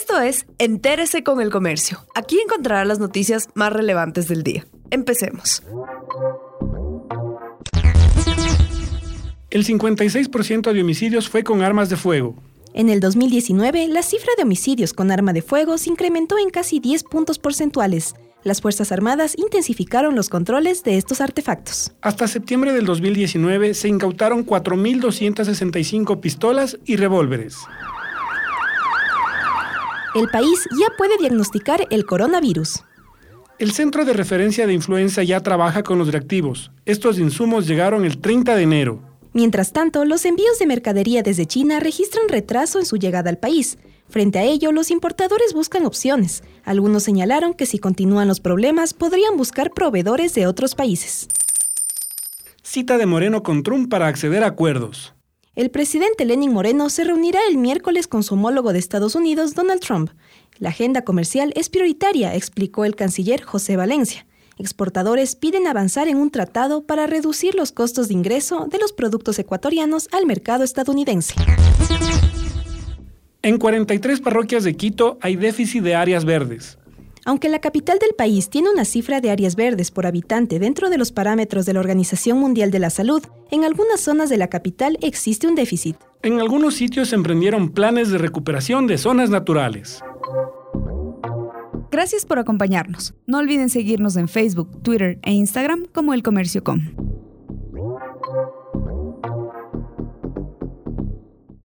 Esto es Entérese con el Comercio. Aquí encontrará las noticias más relevantes del día. Empecemos. El 56% de homicidios fue con armas de fuego. En el 2019, la cifra de homicidios con arma de fuego se incrementó en casi 10 puntos porcentuales. Las Fuerzas Armadas intensificaron los controles de estos artefactos. Hasta septiembre del 2019 se incautaron 4.265 pistolas y revólveres. El país ya puede diagnosticar el coronavirus. El Centro de Referencia de Influenza ya trabaja con los reactivos. Estos insumos llegaron el 30 de enero. Mientras tanto, los envíos de mercadería desde China registran retraso en su llegada al país. Frente a ello, los importadores buscan opciones. Algunos señalaron que si continúan los problemas, podrían buscar proveedores de otros países. Cita de Moreno con Trump para acceder a acuerdos. El presidente Lenin Moreno se reunirá el miércoles con su homólogo de Estados Unidos, Donald Trump. La agenda comercial es prioritaria, explicó el canciller José Valencia. Exportadores piden avanzar en un tratado para reducir los costos de ingreso de los productos ecuatorianos al mercado estadounidense. En 43 parroquias de Quito hay déficit de áreas verdes. Aunque la capital del país tiene una cifra de áreas verdes por habitante dentro de los parámetros de la Organización Mundial de la Salud, en algunas zonas de la capital existe un déficit. En algunos sitios se emprendieron planes de recuperación de zonas naturales. Gracias por acompañarnos. No olviden seguirnos en Facebook, Twitter e Instagram como El Comercio Com.